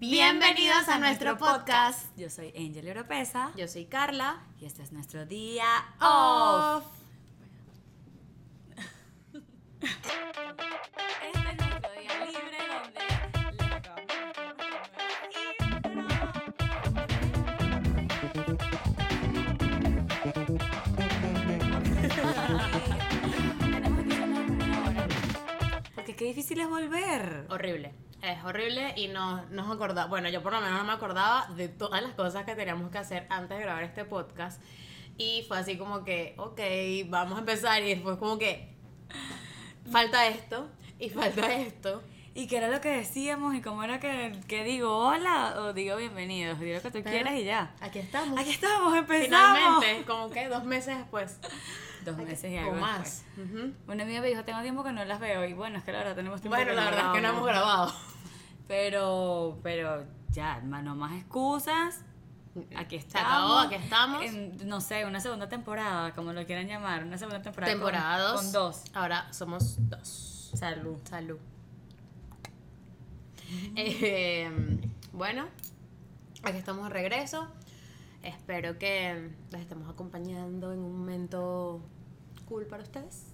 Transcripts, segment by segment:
Bienvenidos a nuestro podcast. Yo soy Angel Europeza Yo soy Carla. y este es nuestro día off. Este es nuestro día libre donde. Tenemos que una hora. Porque qué difícil es volver. Horrible. Es horrible y no nos acordaba. Bueno, yo por lo menos no me acordaba de todas las cosas que teníamos que hacer antes de grabar este podcast. Y fue así como que, ok, vamos a empezar. Y después, como que, falta esto y falta esto. ¿Y qué era lo que decíamos? ¿Y cómo era que, que digo hola o digo bienvenidos? Digo lo que tú Pero quieras y ya. Aquí estamos. Aquí estamos, empezamos. Finalmente, como que dos meses después. Dos meses y O algo más. después. Ujú. Una amiga me dijo, tengo tiempo que no las veo. Y bueno, es que la verdad tenemos tiempo Bueno, que la verdad es que no hemos grabado. Pero, pero ya, no más excusas. Aquí Se estamos. acabó, aquí estamos. En, no sé, una segunda temporada, como lo quieran llamar. Una segunda temporada. con- Temporada dos. Con, dos. Ahora somos dos. Salud. Salud. Eh, bueno, aquí estamos de regreso. Espero que les estemos acompañando en un momento cool para ustedes.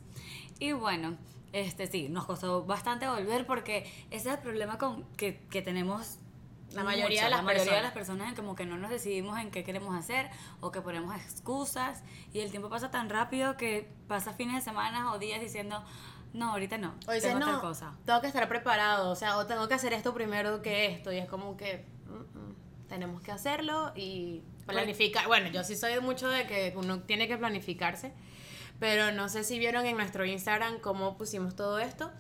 Y bueno, este sí, nos costó bastante volver porque ese es el problema con que, que tenemos La mayoría de las la mayoría de personas. las personas en como que no nos decidimos en qué queremos hacer o que ponemos excusas y el tiempo pasa tan rápido que pasa fines de semana o días diciendo no, ahorita no, O dices, tengo no, tal cosa. tengo que estar preparado, o sea, o tengo que hacer esto primero que esto. Y es como que mm, mm, tenemos que hacerlo y planificar. Bueno, yo sí soy mucho de que uno tiene que planificarse. Pero no sé si vieron en nuestro Instagram cómo pusimos todo esto.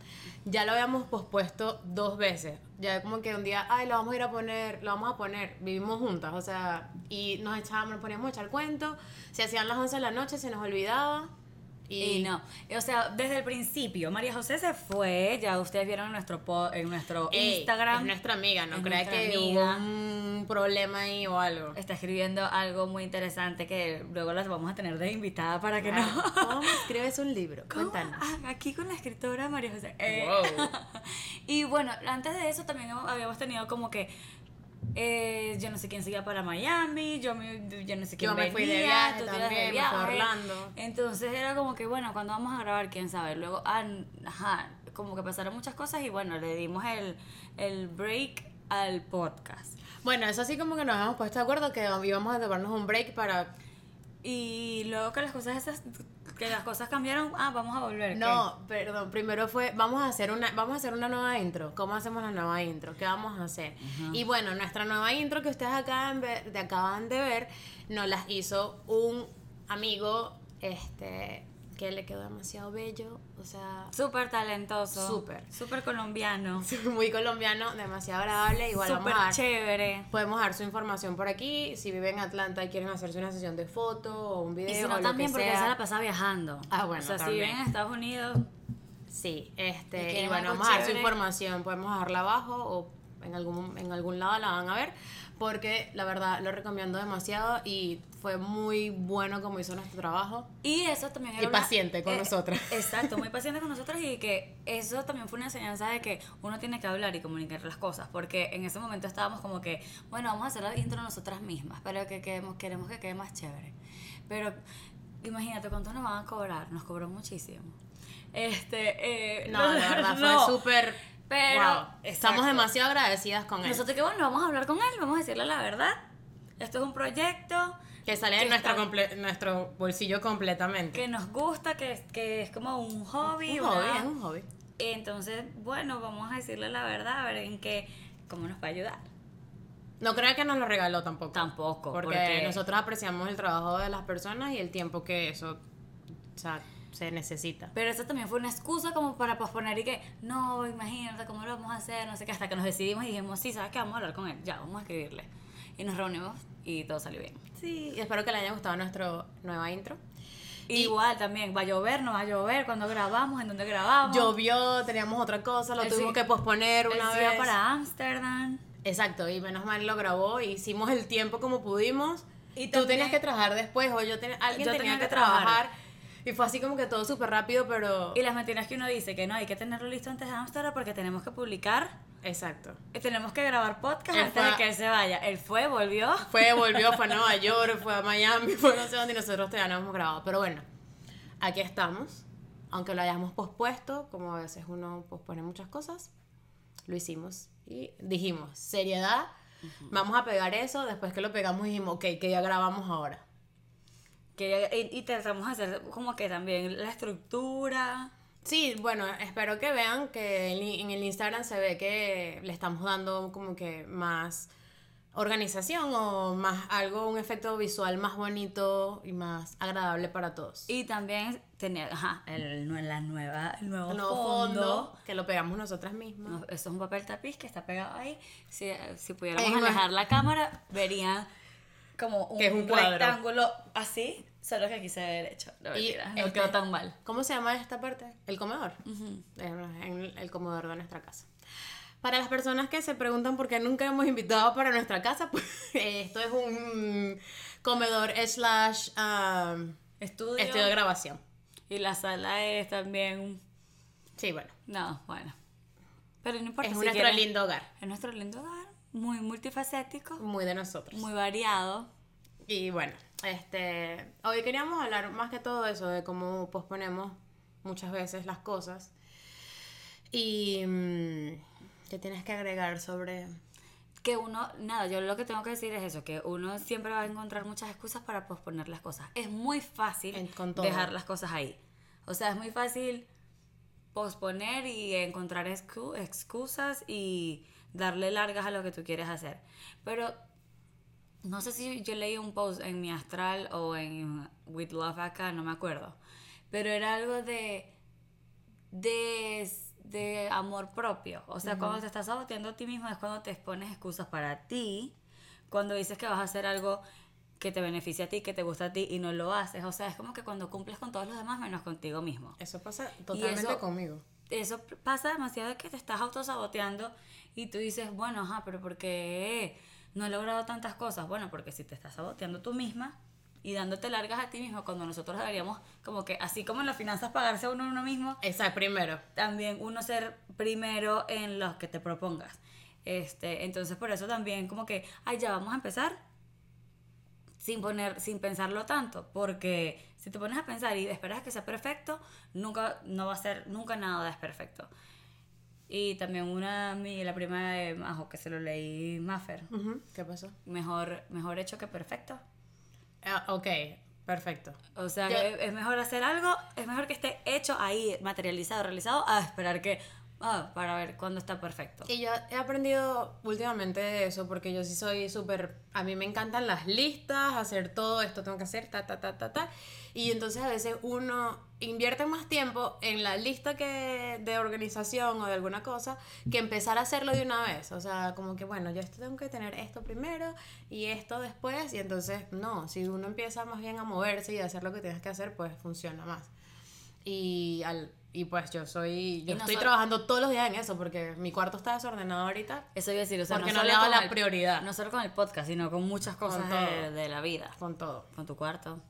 Ya lo habíamos pospuesto dos veces. Ya como que un día, ay, lo vamos a ir a poner, lo vamos a poner. Vivimos juntas, o sea, y nos echábamos, nos poníamos a echar cuento. Se hacían las 11 de la noche, se nos olvidaba. Y, no, o sea, desde el principio, María José se fue, ya ustedes vieron en nuestro, po- en nuestro Ey, Instagram. Es nuestra amiga, no crea que amiga. hubo un problema ahí o algo. Está escribiendo algo muy interesante que luego las vamos a tener de invitada para que no. ¿Cómo escribes un libro? ¿Cómo? Cuéntanos. Ah, aquí con la escritora María José. Eh, Wow. y bueno, antes de eso también habíamos tenido como que eh, yo no sé quién se iba para Miami, yo, me, yo no sé quién Yo me fui de venía, viaje tú también, Orlando. Entonces era como que, bueno, cuando vamos a grabar, quién sabe. Luego, ah, ajá, como que pasaron muchas cosas y bueno, le dimos el, el break al podcast. Bueno, eso sí como que nos hemos puesto de acuerdo que íbamos a tomarnos un break para... Y luego que las cosas esas, que las cosas cambiaron, ah, vamos a volver. ¿qué? No, perdón, primero fue, vamos a hacer una, vamos a hacer una nueva intro. ¿Cómo hacemos la nueva intro? ¿Qué vamos a hacer? Y bueno, nuestra nueva intro que ustedes acaban, ver- de, acaban de ver, nos las hizo un amigo, este, que le quedó demasiado bello, o sea, Súper talentoso. Súper. Súper colombiano. muy colombiano, demasiado agradable. Igual vamos Súper a dar, chévere. podemos dar su información por aquí. Si viven en Atlanta y quieren hacerse una sesión de foto o un video Y si o no lo también, que porque sea. se la pasa viajando. Ah, bueno, O sea, si también. viven en Estados Unidos, Sí, ¿Y este, y, quieren bueno, vamos a dar su información, podemos dejarla abajo o en algún, en algún lado la van a ver, porque la verdad lo recomiendo demasiado y fue muy bueno como hizo nuestro trabajo. Y eso también era Y una- paciente con nosotras. Exacto, muy paciente con nosotros y que eso también fue una enseñanza de que uno tiene que hablar y comunicar las cosas, porque en ese momento estábamos como que, bueno, vamos a hacer la intro nosotras mismas, pero que queremos, queremos que quede más chévere. Pero imagínate cuánto nos van a cobrar, nos cobró muchísimo. Este, eh, No, la verdad no. fue súper... Pero, wow, estamos demasiado agradecidas con él. Nosotros que bueno, vamos a hablar con él, vamos a decirle la verdad. Esto es un proyecto que sale de nuestro, comple- nuestro bolsillo completamente. que nos gusta, que, es- que es como un hobby. un hobby, es un hobby. Entonces, bueno, vamos a decirle la verdad, a ver en qué, cómo nos va a ayudar. No creo que nos lo regaló tampoco. Tampoco, Porque, porque- nosotros apreciamos el trabajo de las personas y el tiempo que eso o sea, se necesita. Pero eso también fue una excusa como para posponer y que, no, imagínate cómo lo vamos a hacer, no sé qué, hasta que nos decidimos y dijimos, sí, ¿sabes qué? Vamos a hablar con él, ya, vamos a escribirle. Y nos reunimos y todo salió bien. Sí, y espero que le haya gustado nuestra nueva intro. Y- Igual también, va a llover, no va a llover, cuando grabamos, en dónde grabamos. Llovió, teníamos otra cosa, lo Él tuvimos sí- que posponer una vez. para Ámsterdam. Exacto, y menos mal lo grabó, hicimos el tiempo como pudimos. Y tú también- tenías que trabajar después, o yo ten- alguien Yo tenía, tenía que que trabajar. trabajar. Y fue así como que todo súper rápido, pero... Y las mentiras que uno dice que no, hay que tenerlo listo antes de Amsterdam porque tenemos que publicar, Exacto. tenemos que grabar podcast Él antes de a- que él se vaya. Él fue, volvió. Fue, volvió, fue a Nueva York, fue a Miami, fue no sé dónde y nosotros todavía no hemos grabado. Pero bueno, aquí estamos. Aunque lo hayamos pospuesto, como a veces uno pospone muchas cosas, lo hicimos. Y dijimos, seriedad, vamos a pegar eso. Después que lo pegamos dijimos, ok, que ya grabamos ahora. Que, y, y tratamos de hacer como que también la estructura. Sí, bueno, espero que vean que en el Instagram se ve que le estamos dando como que más organización o más algo, un efecto visual más bonito y más agradable para todos. Y también tenía, ajá, el, la nueva, el nuevo, El nuevo fondo. fondo, que lo pegamos nosotras mismas. No, eso es un papel tapiz que está pegado ahí. Si, si pudiéramos la cámara, verían como un, Que es un cuadro. rectángulo así, solo que aquí se ve derecho. No, Y mentira, no este- quedó tan mal. ¿Cómo se llama esta parte? El comedor. En en el comedor de nuestra casa. Para las personas que se preguntan por qué nunca hemos invitado para nuestra casa, pues esto es un comedor slash um, Estudio. estudio de grabación. Y la sala es también. Sí, bueno. No, bueno. Pero no importa. Es si nuestro quieren- lindo hogar. Es nuestro lindo hogar. Muy multifacético. Muy de nosotros. Muy variado. Y bueno, este, hoy queríamos hablar más que todo eso, de cómo posponemos muchas veces las cosas. Y mm, qué tienes que agregar sobre... que uno, nada, yo lo que tengo que decir es eso, que uno siempre va a encontrar muchas excusas para posponer las cosas. Es muy fácil En- dejar las cosas ahí. O sea, es muy fácil posponer y encontrar excu- excusas y darle largas a lo que tú quieres hacer. Pero no sé si yo leí un post en mi astral o en With Love acá, no me acuerdo. Pero era algo de de, de amor propio. O sea, cuando te estás saboteando a ti mismo es cuando te pones excusas para ti, cuando dices que vas a hacer algo que te beneficia a ti, que te gusta a ti y no lo haces. O sea, es como que cuando cumples con todos los demás menos contigo mismo. Eso pasa totalmente eso- conmigo. Eso pasa demasiado de que te estás autosaboteando y tú dices, bueno, ajá, pero ¿por qué no he logrado tantas cosas? Bueno, porque si te estás saboteando tú misma y dándote largas a ti mismo, cuando nosotros deberíamos, como que así como en las finanzas pagarse a uno uno mismo, Esa primero. también uno ser primero en los que te propongas. Este, entonces por eso también como que, ay, ya vamos a empezar sin poner, sin pensarlo tanto, porque si te pones a pensar y esperas que sea perfecto, nunca, no va a ser, nunca nada es perfecto. Y también una, mi, la prima de Majo, que se lo leí Maffer, Ujú, ¿Qué pasó? mejor, mejor hecho que perfecto. Ah, ok, perfecto. O sea, Yo- que es mejor hacer algo, es mejor que esté hecho ahí, materializado, realizado, a esperar que, ah, para ver cuándo está perfecto. Y yo he aprendido últimamente de eso porque yo sí soy súper... A mí me encantan las listas, hacer todo esto tengo que hacer, ta, ta, ta, ta, ta. Y entonces a veces uno invierte más tiempo en la lista que de organización o de alguna cosa que empezar a hacerlo de una vez. O sea, como que bueno, yo esto tengo que tener esto primero y esto después. Y entonces, no, si uno empieza más bien a moverse y a hacer lo que tienes que hacer, pues funciona más. Y, al, y pues yo soy, yo no estoy soy- trabajando todos los días en eso porque mi cuarto está desordenado ahorita. Eso iba a decir, o sea, Porque no, no le con la el- prioridad. No solo con el podcast, sino con muchas cosas Con de, de la vida. Con todo. Con tu cuarto,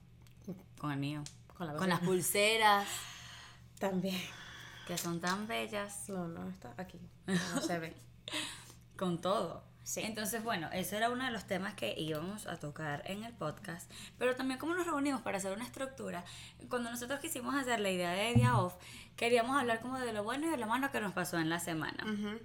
con el mío, Con la con las pulseras, También. que son tan bellas, No, no está aquí. No se ve. con todo. Sí. Entonces, bueno, ese era uno de los temas que íbamos a tocar en el podcast. Pero también como nos reunimos para hacer una estructura, cuando nosotros quisimos hacer la idea de día off, queríamos hablar como de lo bueno y de lo malo que nos pasó en la semana. Ujú.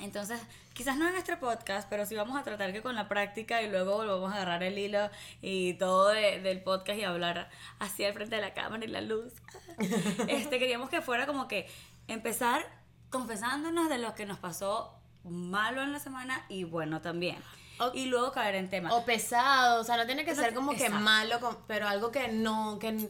Entonces, quizás no en nuestro podcast, pero sí vamos a tratar que con la práctica y luego volvamos a agarrar el hilo y todo de- del podcast y hablar así al frente de la cámara y la luz. Este, queríamos que fuera como que empezar confesándonos de lo que nos pasó malo en la semana y bueno también. O- y luego caer en temas. O pesado, o sea, no tiene que ser como que malo, pero algo que no, que,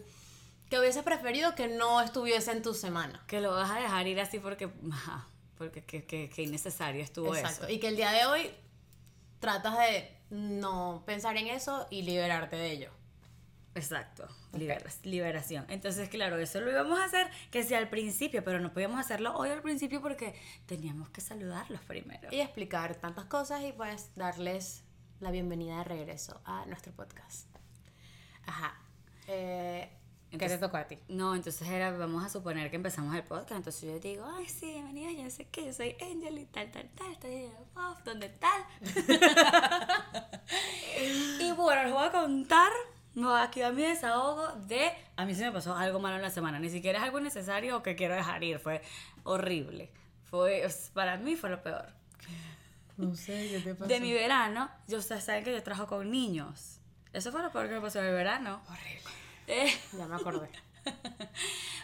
que hubieses preferido que no estuviese en tu semana. que lo vas a dejar ir así porque, porque que, que, que innecesario estuvo Exacto. eso. Y que el día de hoy tratas de no pensar en eso y liberarte de ello. Exacto, libera- liberación. Entonces, claro, eso lo íbamos a hacer que sea al principio, pero no podíamos hacerlo hoy al principio porque teníamos que saludarlos primero. Y explicar tantas cosas y pues darles la bienvenida de regreso a nuestro podcast. Ajá. Eh, ¿Qué te tocó a ti? No, entonces era, vamos a suponer que empezamos el podcast, entonces yo digo, ay, sí, bienvenida, yo sé que yo soy Angel y tal, tal, tal, estoy en el pop, ¿dónde tal? y bueno, les voy a contar, no, aquí va mi desahogo de, a mí se me pasó algo malo en la semana, ni siquiera es algo necesario o que quiero dejar ir, fue horrible, fue, para mí fue lo peor. No sé, ¿qué te pasó? De mi verano, yo ustedes saben que yo trabajo con niños. Eso fue lo peor que me pasó en el verano. Horrible. Eh, Ya me acordé.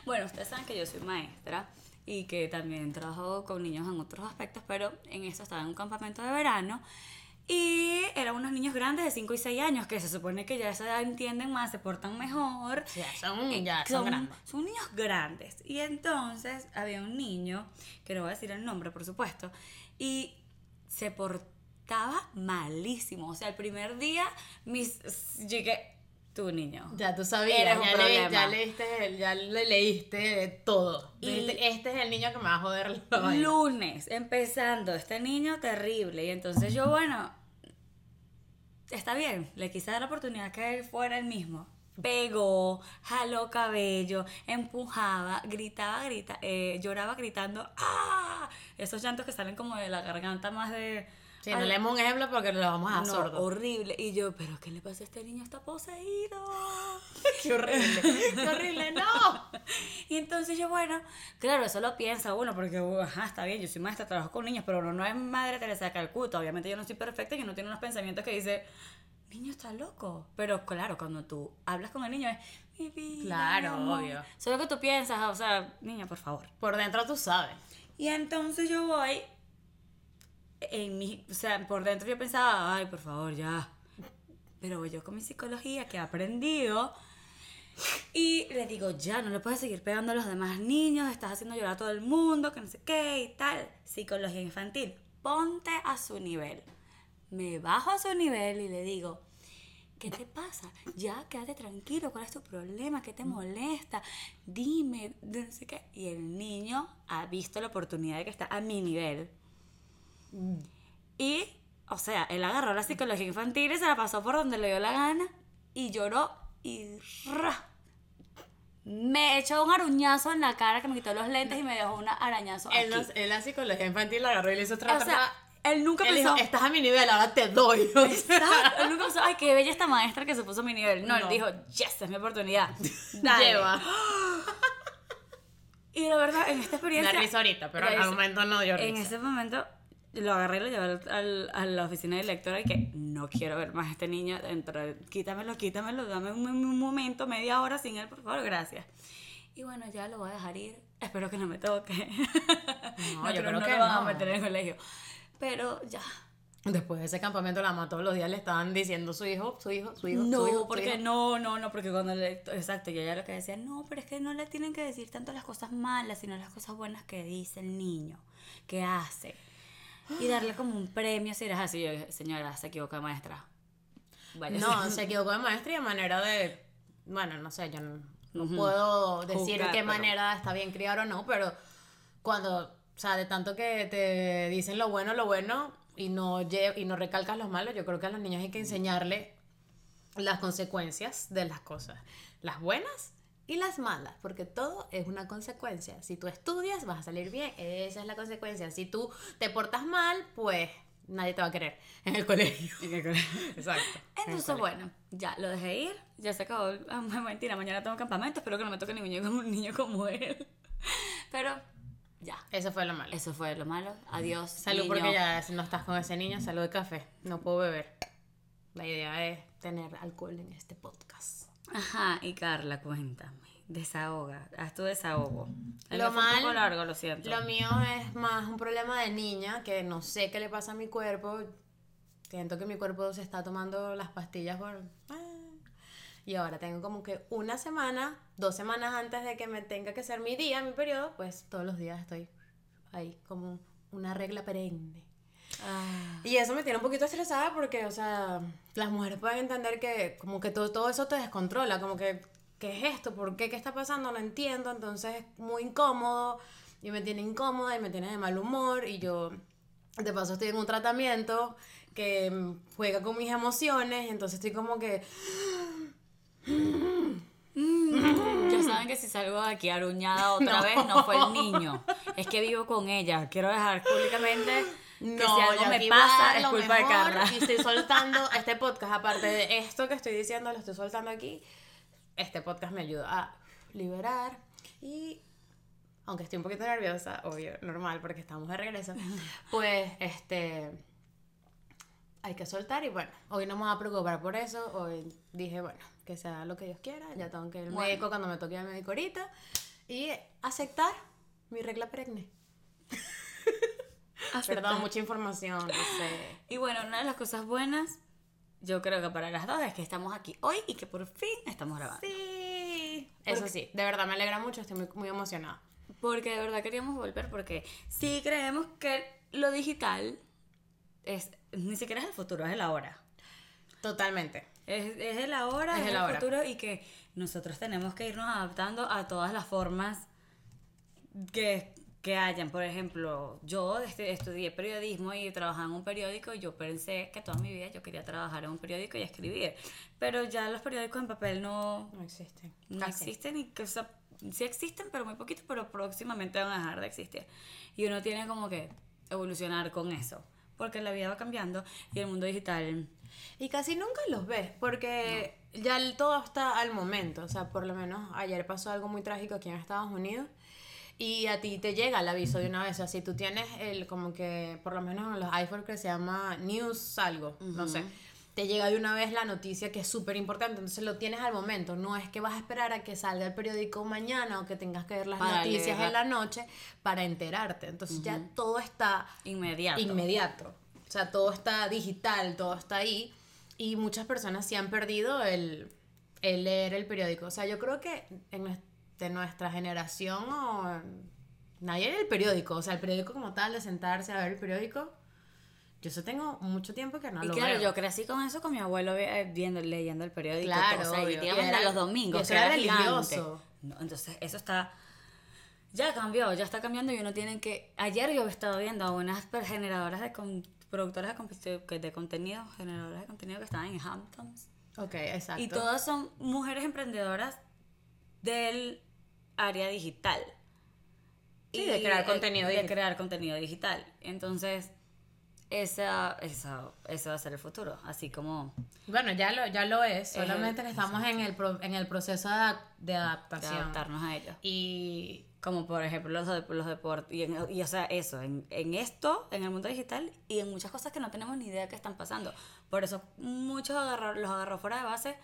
bueno, ustedes saben que yo soy maestra y que también trabajo con niños en otros aspectos, pero en esto estaba en un campamento de verano y eran unos niños grandes de 5 y 6 años que se supone que ya edad entienden más, se portan mejor. Ya son, Eh, ya son grandes. son niños grandes. Y entonces había un niño, que no voy a decir el nombre, por supuesto, y se portaba malísimo. O sea, el primer día, mis. Llegué. Tu niño. Ya tú sabías, ya, le, ya leíste, el- ya le leíste todo. Y- este es el niño que me va a joder la. Lunes, empezando, este niño terrible. Y entonces yo, bueno, está bien, le quise dar la oportunidad que él fuera el mismo. Pegó, jaló cabello, empujaba, gritaba, grita, eh, lloraba gritando, ¡ah! Esos llantos que salen como de la garganta más de... Sí, no Ay, le demos un ejemplo porque lo vamos a no, sordo. horrible. Y yo, ¿pero qué le pasa a este niño? Está poseído. Qué horrible. Qué horrible, no. Y entonces yo, bueno, claro, eso lo piensa uno, porque, uh, ajá, está bien, yo soy maestra, trabajo con niños, pero uno no es madre Teresa de Calcuta. Obviamente yo no soy perfecta y uno tiene unos pensamientos que dice, niño está loco. Pero claro, cuando tú hablas con el niño es, mi vida, Claro, mi amor". obvio. Solo que tú piensas, o sea, niña, por favor. Por dentro tú sabes. Y entonces yo voy, en mi, o sea, por dentro yo pensaba, ay, por favor, ya. Pero yo con mi psicología que he aprendido y le digo, ya, no le puedes seguir pegando a los demás niños, estás haciendo llorar a todo el mundo, que no sé qué y tal. Psicología infantil, ponte a su nivel. Me bajo a su nivel y le digo, ¿qué te pasa? Ya, quédate tranquilo, ¿cuál es tu problema? ¿Qué te molesta? Dime, no sé qué. Y el niño ha visto la oportunidad de que está a mi nivel. Y, o sea, él agarró la psicología infantil y se la pasó por donde le dio la gana y lloró y ¡ra! me echó un aruñazo en la cara que me quitó los lentes y me dejó un arañazo Él, aquí. él la psicología infantil la agarró y le hizo otra o sea, él nunca Él pensó... dijo, estás a mi nivel, ahora te doy. O sea, Exacto, él nunca pensó, ay, qué bella esta maestra que se puso a mi nivel. No, él No. dijo, yes, es mi oportunidad. Dale. Lleva. Y la verdad, en esta experiencia... risa ahorita, pero Da al momento no dio En risa. ese momento lo agarré y lo llevé al- al- a la oficina de lectora y que no quiero ver más a este niño dentro. de- Quítamelo, quítamelo, dame un, un momento, media hora sin él, por favor, gracias. Y bueno, ya lo voy a dejar ir. Espero que no me toque. No, yo creo creo no que lo van a meter en el colegio. Pero ya. Después de ese campamento, la mamá todos los días le estaban diciendo su hijo, su hijo, su hijo, su No, su porque hijo. no, no, no, porque cuando le. Exacto, y ella lo que decía, no, pero es que no le tienen que decir tanto las cosas malas, sino las cosas buenas que dice el niño, que hace. Y darle como un premio si eres así. Yo señora, se equivoca maestra. Vaya. No, se equivocó de maestra y de manera de. Bueno, no sé, yo no, no Ujú. puedo decir Juzgar, qué pero- manera está bien criar o no, pero cuando, o sea, de tanto que te dicen lo bueno, lo bueno y no, y no recalcas los malos, yo creo que a los niños hay que enseñarle las consecuencias de las cosas, las buenas y las malas, porque todo es una consecuencia. Si tú estudias, vas a salir bien, esa es la consecuencia. Si tú te portas mal, pues nadie te va a querer en el colegio. Exacto. Entonces, bueno, ya lo dejé ir, ya se acabó. Ah, mentira, mañana tengo campamento, espero que no me toque ningún niño como, un niño como él. Pero, ya. Eso fue lo malo. Eso fue lo malo. Adiós. Salud niño. porque ya no estás con ese niño, salud de café. No puedo beber. La idea es tener alcohol en este podcast. Ajá, y Carla, cuéntame. Desahoga, haz tu desahogo. El Lo un poco mal- largo, lo siento. Lo mío es más un problema de niña, que no sé qué le pasa a mi cuerpo. Siento que mi cuerpo se está tomando las pastillas por... ah. Y ahora tengo como que una semana, dos semanas antes de que me tenga que ser mi día, mi periodo, pues todos los días estoy ahí como una regla perenne. Ah, Y eso me tiene un poquito estresada porque, o sea, las mujeres pueden entender que como que todo, todo eso te descontrola, como que, ¿qué es esto? ¿Por qué? ¿Qué está pasando? No entiendo, entonces es muy incómodo y me tiene incómoda y me tiene de mal humor y yo, de paso, estoy en un tratamiento que mm, juega con mis emociones, entonces estoy como que... saben que si salgo de aquí aruñada otra No. vez, no fue el niño. Es que vivo con ella. Quiero dejar públicamente que si algo me pasa es culpa de Carla. Y estoy soltando este podcast, aparte de esto que estoy diciendo, lo estoy soltando aquí. Este podcast me ayuda a liberar y aunque estoy un poquito nerviosa, obvio, normal, porque estamos de regreso, pues este hay que soltar y bueno, hoy no me voy a preocupar por eso, hoy dije, bueno, que sea lo que Dios quiera, ya tengo que ir al Bueno. médico cuando me toque el médico ahorita y aceptar mi regla perenne. Perdón, mucha información, no sé. Y bueno, una de las cosas buenas, yo creo que para las dos es que estamos aquí hoy y que por fin estamos grabando. Sí. Eso Porque- sí, de verdad me alegra mucho, estoy muy, muy emocionada. Porque de verdad queríamos volver porque sí creemos que lo digital es ni siquiera es el futuro, es el ahora. Totalmente. Es, es el ahora, Es es, el el, ahora. futuro y que nosotros tenemos que irnos adaptando a todas las formas que, que hayan. Por ejemplo, yo este- estudié periodismo y trabajaba en un periódico y yo pensé que toda mi vida yo quería trabajar en un periódico y escribir. Pero ya los periódicos en papel no, No existe. no Casi. existen y que, o sea, sí existen, pero muy poquito, pero próximamente van a dejar de existir. Y uno tiene como que evolucionar con eso, porque la vida va cambiando y el mundo digital Y casi nunca los ves, porque ya el- todo está al momento. O sea, por lo menos ayer pasó algo muy trágico aquí en Estados Unidos. Y a ti te llega el aviso de una vez. O sea, si tú tienes el, como que, por lo menos en los iPhones que se llama News algo, no sé. Te llega de una vez la noticia que es súper importante. Entonces lo tienes al momento. No es que vas a esperar a que salga el periódico mañana o que tengas que ver las Para noticias en la noche para enterarte. Entonces ya todo está inmediato. inmediato. O sea, todo está digital, todo está ahí. Y muchas personas sí han perdido el, el leer el periódico. O sea, yo creo que en nues- de nuestra generación o nadie lee el periódico. O sea, el periódico como tal, de sentarse a ver el periódico. Yo eso tengo mucho tiempo que no y lo claro, veo. yo crecí con eso con mi abuelo eh, viendo, leyendo el periódico. Claro, todo, o sea, y obvio. digamos Y era- los domingos. y eso era gigante. religioso. No, entonces, eso está. Ya cambió, ya está cambiando y uno tiene que. Ayer yo estaba viendo a unas generadoras de. con- productoras de, de contenido, generadoras de contenido que estaban en Hamptons. Ok, exacto. Y todas son mujeres emprendedoras del área digital. Sí, de crear contenido De digital. crear contenido digital. Entonces, esa, esa, ese va a ser el futuro. Así como Bueno, ya lo, ya lo es. el- Solamente que estamos en el, pro- en el proceso de, adap- de de adaptación. adaptarnos a ellos. Y Como por ejemplo los, los deportes. Y, en- y, o sea, eso, en, en esto, en el mundo digital y en muchas cosas que no tenemos ni idea que están pasando. Por eso muchos agarró- los agarró fuera de base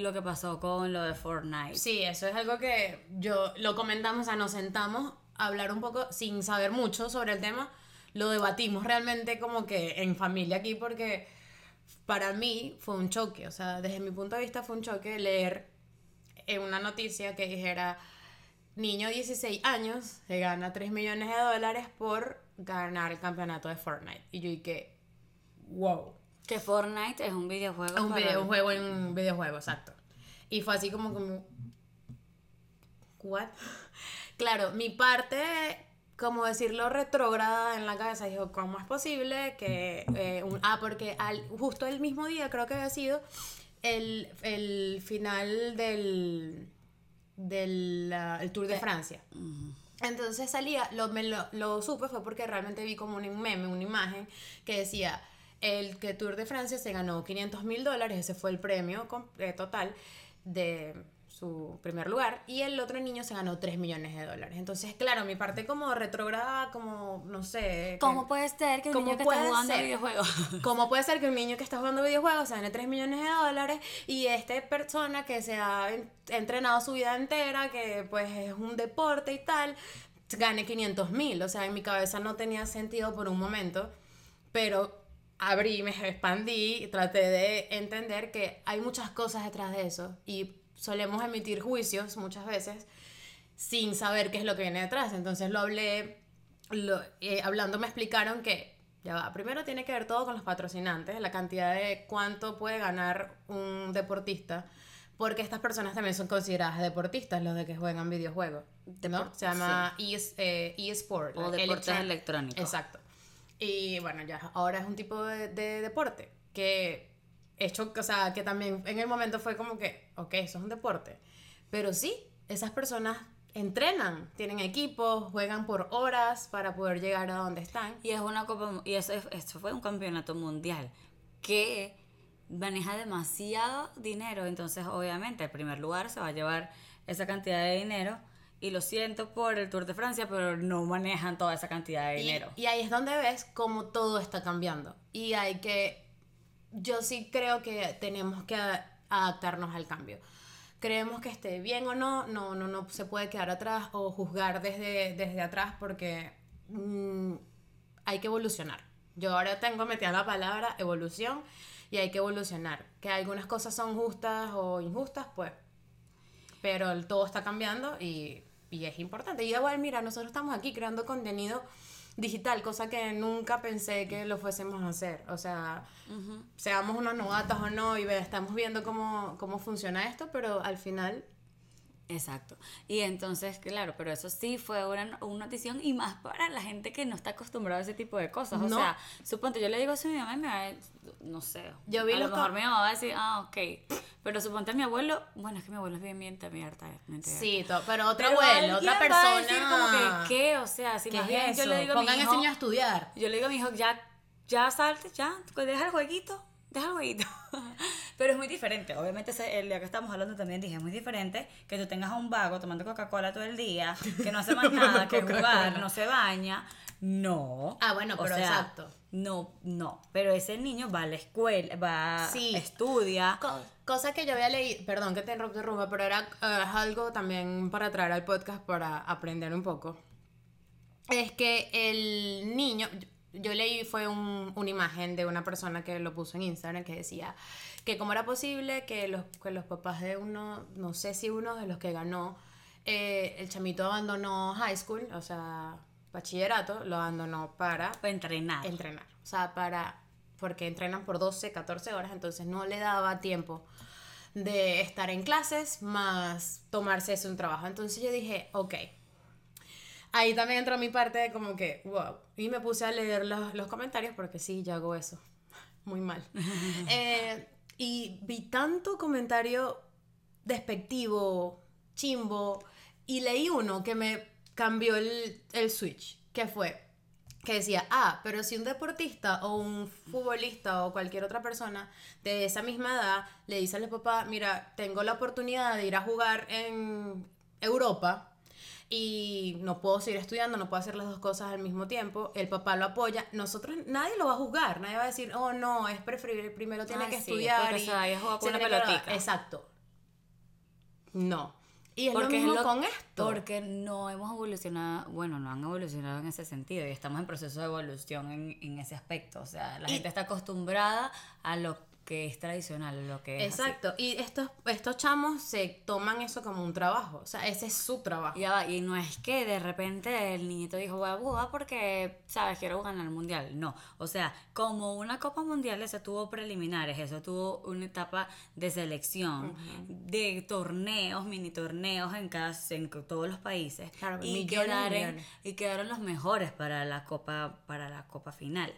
lo que pasó con lo de Fortnite. Sí, eso es algo que yo lo comentamos, o sea, nos sentamos a hablar un poco sin saber mucho sobre el tema, lo debatimos realmente como que en familia aquí porque para mí fue un choque, o sea, desde mi punto de vista fue un choque leer en una noticia que dijera niño de 16 años se gana 3 millones de dólares por ganar el campeonato de Fortnite. Y yo dije, wow. Que Fortnite es un videojuego. Es un videojuego en un videojuego, exacto. Y fue así como como ¿What? Claro, mi parte como decirlo retrógrada en la cabeza dijo, ¿cómo es posible que eh, un- ah, porque al, justo el mismo día creo que había sido el, el final del del ah, el Tour de Francia. Entonces salía, lo, me lo, lo supe fue porque realmente vi como un meme, una imagen que decía, el que Tour de Francia se ganó 500 mil dólares, ese fue el premio eh, total de su primer lugar, y el otro niño se ganó 3 millones de dólares. Entonces, claro, mi parte como retrograda, como, no sé... ¿Cómo que- puede ser que un ¿Cómo niño que está jugando ser? videojuegos? ¿Cómo puede ser que un niño que está jugando videojuegos se gane 3 millones de dólares y esta persona que se ha en- entrenado su vida entera, que pues es un deporte y tal, gane 500 mil? O sea, en mi cabeza no tenía sentido por un momento, pero abrí, me expandí y traté de entender que hay muchas cosas detrás de eso y solemos emitir juicios muchas veces sin saber qué es lo que viene detrás. Entonces lo hablé, lo- eh, hablando me explicaron que, ya va, primero tiene que ver todo con los patrocinantes, la cantidad de cuánto puede ganar un deportista, porque estas personas también son consideradas deportistas, los de que juegan videojuegos, ¿no? Se llama eS- eh, eSport. O deportes electrónicos. Exacto. Y bueno, ya ahora es un tipo de, de deporte que hecho, o sea, que también en el momento fue como que, ok, eso es un deporte. Pero sí, esas personas entrenan, tienen equipos, juegan por horas para poder llegar a donde están. Y es una copa, y eso, es- esto fue un campeonato mundial que maneja demasiado dinero, entonces obviamente el primer lugar se va a llevar esa cantidad de dinero y lo siento por el Tour de Francia, pero no manejan toda esa cantidad de Y, dinero. y ahí es donde ves cómo todo está cambiando. Y hay que, yo sí creo que tenemos que adaptarnos al cambio. Creemos que esté bien o no, no, no, no se puede quedar atrás o juzgar desde, desde atrás porque mm, hay que evolucionar. Yo ahora tengo metida la palabra evolución y hay que evolucionar. Que algunas cosas son justas o injustas, pues pero todo está cambiando y, y es importante. Y igual, mira, nosotros estamos aquí creando contenido digital, cosa que nunca pensé que lo fuésemos a hacer. O sea, seamos unos novatos o no, y ve, estamos viendo cómo, cómo funciona esto, pero al final, Exacto. Y entonces, claro, pero eso sí fue una, una notición y más para la gente que no está acostumbrada a ese tipo de cosas. O No. sea, suponte, yo le digo eso a mi mamá y me va a- no sé. Yo vi a lo mejor mi mamá va a decir, ah, ok. Pero suponte a mi abuelo, bueno, es que mi abuelo es bien miente, mi harta. sí, pero otro Pero abuelo, otra va a persona. decir como que, ¿qué? O sea, si ¿Qué más es bien yo le digo a mi Pongan ese hijo, niño a estudiar. yo le digo a mi hijo, ya, ya salte, ya, deja el jueguito, deja el jueguito. Pero es muy diferente. Obviamente, el día que estamos hablando también dije, es muy diferente que tú tengas a un vago tomando Coca-Cola todo el día, que no hace más nada, que jugar, no se baña. No. Ah, bueno, O pero sea, exacto. No, no. Pero ese niño va a la escuela, va, Sí. estudia. Co- cosa que yo había leído, perdón que te interrumpa, pero era es algo también para traer al podcast para aprender un poco. Es que el niño, yo, yo leí, fue un- una imagen de una persona que lo puso en Instagram que decía que cómo era posible que los, que los papás de uno, no sé si uno de los que ganó, eh, el chamito abandonó high school, o sea, bachillerato, lo abandonó para Para entrenar. entrenar. O sea, para. Porque entrenan por 12, 14 horas, entonces no le daba tiempo de estar en clases más tomarse eso un trabajo. Entonces yo dije, ok. Ahí también entró mi parte de como que, wow. Y me puse a leer los, los comentarios porque sí, yo hago eso. Muy mal. Eh, y vi tanto comentario despectivo, chimbo, y leí uno que me cambió el, el switch, que fue, que decía, ah, pero si un deportista o un futbolista o cualquier otra persona de esa misma edad le dice al papá, mira, tengo la oportunidad de ir a jugar en Europa y no puedo seguir estudiando, no puedo hacer las dos cosas al mismo tiempo, el papá lo apoya, nosotros, nadie lo va a juzgar, nadie va a decir, oh no, es preferible, primero tiene Ah, que sí, estudiar y se con una tiene que graduar". pelotica. Exacto. No. Y es Porque lo mismo lo- con esto. Porque no hemos evolucionado, bueno, no han evolucionado en ese sentido y estamos en proceso de evolución en, en ese aspecto. O sea, la Y- gente está acostumbrada a lo que es tradicional, lo que es así. Exacto. Y estos, estos chamos se toman eso como un trabajo. O sea, ese es su trabajo. Y, no es que de repente el niñito dijo, voy a jugar porque, ¿sabes? Quiero ganar el mundial. No. O sea, como una Copa Mundial, eso tuvo preliminares, eso tuvo una etapa de selección, de torneos, mini torneos en, cada, en todos los países. Claro, y, quedaron, y quedaron los mejores para la Copa, para la Copa final.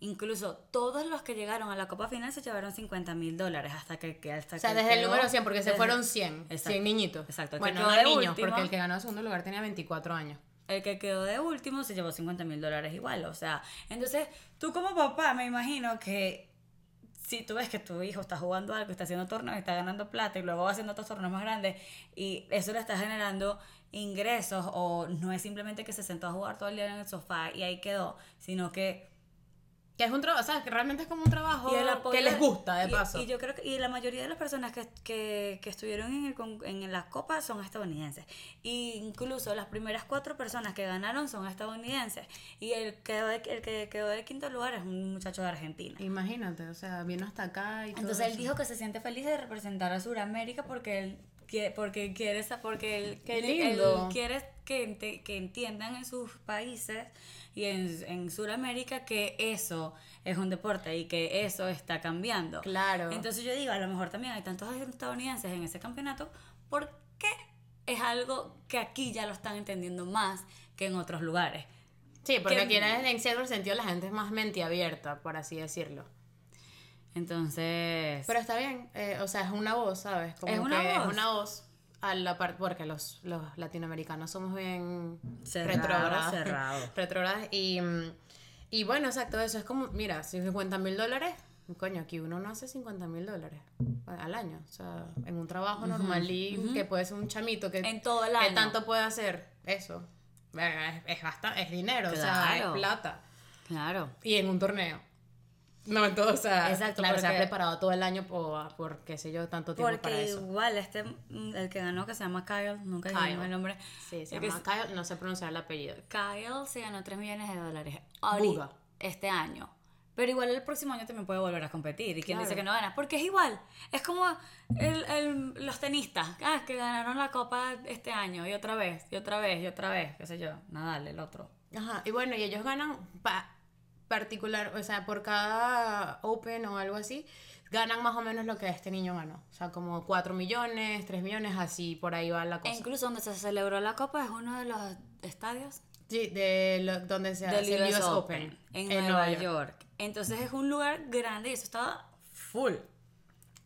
Incluso todos los que llegaron a la Copa final se llevaron 50 mil dólares hasta que, que hasta O sea, que desde el quedó- número 100, porque se desde- fueron 100. Exacto. 100 niñitos. Exacto, el Bueno, no de niños, último- porque el que ganó el segundo lugar tenía 24 años. el que quedó de último se llevó 50 mil dólares igual. O sea, entonces tú como papá me imagino que si tú ves que tu hijo está jugando algo, está haciendo torneos, está ganando plata y luego va haciendo otros torneos más grandes y eso le está generando ingresos o no es simplemente que se sentó a jugar todo el día en el sofá y ahí quedó, sino que Que es un trabajo, o sea, que realmente es como un trabajo que les gusta, de paso. Y, yo creo que y la mayoría de las personas que, que, que estuvieron en, el, con- en las copas son estadounidenses. Y incluso las primeras cuatro personas que ganaron son estadounidenses. Y el, quedó de- el que quedó de quinto lugar es un muchacho de Argentina. Imagínate, o sea, vino hasta acá y todo Entonces él eso. dijo que se siente feliz de representar a Sudamérica porque él quiere, porque quiere porque él, Qué lindo. él quiere que, ente- que entiendan en sus países y en, en Sudamérica que eso es un deporte y que eso está cambiando. Claro. Entonces yo digo, a lo mejor también hay tantos estadounidenses en ese campeonato, ¿por qué es algo que aquí ya lo están entendiendo más que en otros lugares? Sí, porque que- aquí en cierto sentido la gente es más mente abierta, por así decirlo. Entonces... Pero está bien, eh, o sea, es una voz, ¿sabes? Como Es una que voz. Es una voz. A la parte, porque los, los latinoamericanos somos bien cerrados. retrógrados, y, y bueno, exacto, eso es como, mira, si 50 mil dólares, coño, aquí uno no hace 50 mil dólares al año, o sea, en un trabajo normal y que puede ser un chamito que, En todo el que año. tanto puede hacer eso. Es, es, es dinero, o sea, Claro. es plata. Claro. Y en un torneo. No, en todo, o sea, Exacto, claro, se ha preparado todo el año por, por qué sé yo, tanto tiempo para Porque eso. igual este, el que ganó, que se llama Kyle, nunca Kyle. dijimos el nombre. Sí, se el llama Kyle, no sé pronunciar el apellido. Kyle se ganó 3 millones de dólares ahorita, Buga. este año. Pero igual el próximo año también puede volver a competir. ¿Y quién Claro. dice que no gana? Porque es igual. Es como el, el- los tenistas ah, que ganaron la copa este año y otra vez, y otra vez, y otra vez. ¿Qué sé yo? Nadal, el otro. Ajá, y bueno, y ellos ganan pa- particular, o sea, por cada Open o algo así, ganan más o menos lo que este niño ganó. O sea, como 4 millones, 3 millones, así por ahí va la E cosa. incluso donde se celebró la copa es uno de los estadios Sí, de lo- donde se hace el US Open, en, Nueva York. Entonces es un lugar grande y eso estaba full.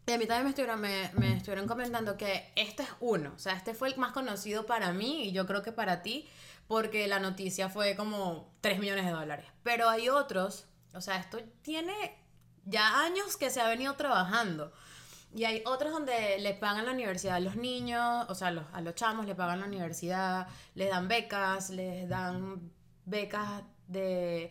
Y a mí también me estuvieron, me, me estuvieron comentando que este es uno, o sea, este fue el más conocido para mí y yo creo que para ti, porque la noticia fue como 3 millones de dólares. Pero hay otros, o sea, esto tiene ya años que se ha venido trabajando. Y hay otros donde le pagan la universidad a los niños, o sea, a los chamos le pagan la universidad, les dan becas, les dan becas de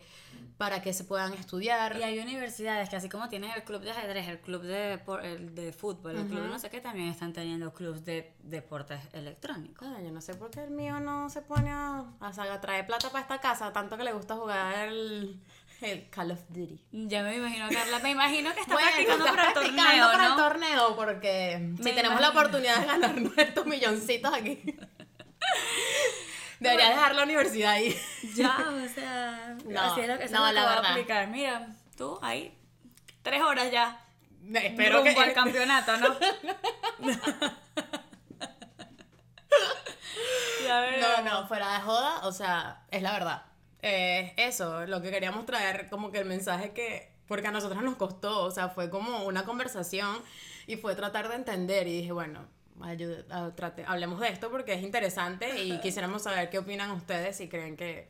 para que se puedan estudiar. Y hay universidades que así como tienen el club de ajedrez, el club de, por- el de fútbol, el club no sé qué, también están teniendo clubs de deportes electrónicos. Ah, yo no sé por qué el mío no se pone a, a, a traer plata para esta casa, tanto que le gusta jugar el, el Call of Duty. Ya me imagino, Carla, me imagino que está Bueno, practicando está para el practicando torneo, para el ¿no? torneo, porque si tenemos la oportunidad de ganarnos estos milloncitos aquí. Debería dejar la universidad ahí. Ya, o sea, No, así es lo que, eso no, es lo la a aplicar. Mira, tú ahí, tres horas ya, Espero rumbo que al campeonato, ¿no? No, no, fuera de joda, o sea, es la verdad. Eh, eso, lo que queríamos traer, como que el mensaje que, porque a nosotros nos costó, o sea, fue como una conversación y fue tratar de entender y dije, bueno, ayude- a- trate- hablemos de esto porque es interesante y quisiéramos saber qué opinan ustedes, si creen que,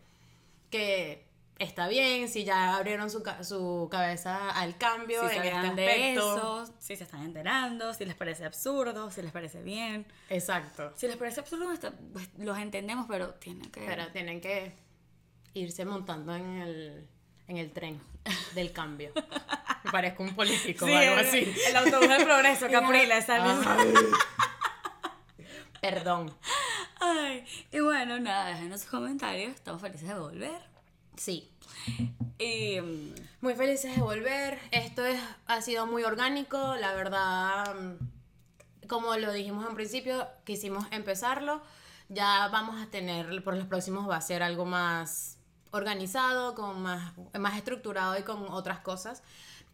que está bien, si ya abrieron su, su cabeza al cambio si en este aspecto. eso, si se están enterando, si les parece absurdo, si les parece bien. Exacto. Si les parece absurdo, está- pues, los entendemos, pero tienen que... Pero tienen que irse montando en el, en el tren del cambio. Me parezco un político Sí, o algo así. El autobús del progreso, Capriles, ¿sabes? Perdón. Ay, y bueno, nada, déjenos sus comentarios. Estamos felices de volver. Sí. Y mm, Muy felices de volver. Esto es, ha sido muy orgánico. La verdad, mm, como lo dijimos en principio, quisimos empezarlo. Ya vamos a tener, por los próximos va a ser algo más organizado, con más, más estructurado y con otras cosas.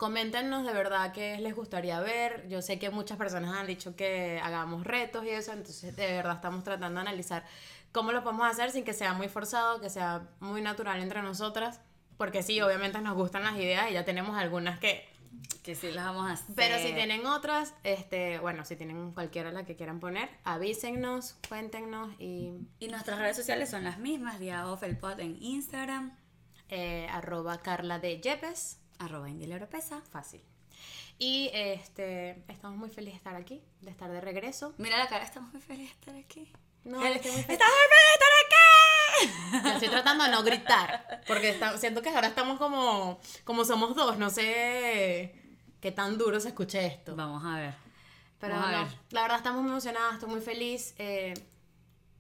Coméntenos de verdad qué les gustaría ver. Yo sé que muchas personas han dicho que hagamos retos y eso, entonces de verdad estamos tratando de analizar cómo lo podemos hacer sin que sea muy forzado, que sea muy natural entre nosotras. Porque sí, obviamente nos gustan las ideas y ya tenemos algunas que... que sí las vamos a hacer. Pero si tienen otras, este, bueno, si tienen cualquiera la que quieran poner, avísennos, cuéntenos y Y nuestras redes sociales son las mismas, día off el pod en Instagram, eh, arroba Carla de Yepes. Arroba indileropesa. Fácil. Y este, estamos muy felices de estar aquí, de estar de regreso. Mira la cara, estamos muy felices de estar aquí. No, El- estoy muy feliz. ¡Estamos muy felices de estar aquí! Yo estoy tratando de no gritar, porque está- siento que ahora estamos como, como somos dos, no sé qué tan duro se escuche esto. Vamos a ver. Pero Vamos a no, ver. la verdad estamos muy emocionadas, estoy muy feliz. Eh,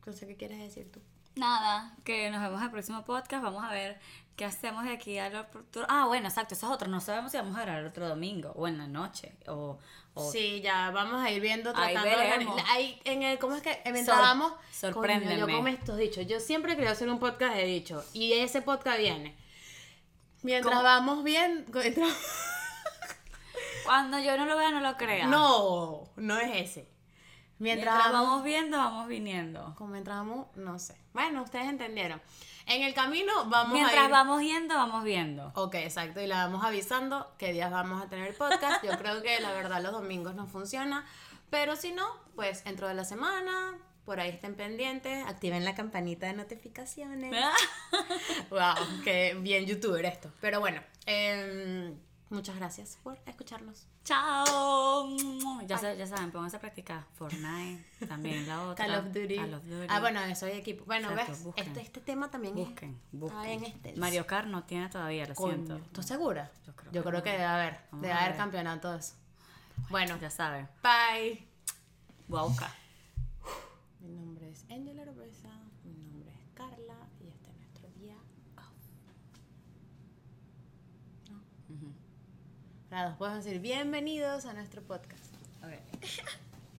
no sé qué quieres decir tú. Nada, que nos vemos en el próximo podcast. Vamos a ver qué hacemos de aquí al otro. Ah, bueno, exacto, eso es otro. No sabemos si vamos a grabar otro domingo o en la noche o. o- Sí, ya vamos a ir viendo, tratando de veremos. ahí en el, ¿cómo es que? Mientras Sor- vamos, sorpréndeme. coño, yo como estos dichos, yo siempre quería hacer un podcast de dichos y ese podcast viene. Mientras ¿Cómo? vamos bien, mientras- Cuando yo no lo vea, no lo crea. no, no es ese. Mientras, Mientras vamos, vamos viendo, vamos viniendo. como mientras vamos, no sé. Bueno, ustedes entendieron. En el camino vamos a Mientras ir... vamos yendo, vamos viendo. Ok, exacto. Y la vamos avisando qué días vamos a tener podcast. Yo creo que la verdad los domingos no funciona Pero si no, pues dentro de la semana, por ahí estén pendientes, activen la campanita de notificaciones. wow, qué bien youtuber esto. Pero bueno, em, muchas gracias por escucharnos. Chao. Ya, sa- ya saben, pónganse a practicar. Fortnite, también la otra. Call of Duty. Call of Duty. Ah, bueno, eso hay equipo. Bueno, Exacto, ves, busquen. este, este tema también es- Busquen, busquen. está bien este. Mario Kart no tiene todavía, lo Coño, siento. ¿Estás segura? Yo creo Yo que creo que debe haber. Vamos debe haber ver. campeonatos. Bueno, Ya saben. bye. Voy a buscar. Mi nombre es Angela Robreza, mi nombre es Carla y este es nuestro día off. Nos podemos decir bienvenidos a nuestro podcast.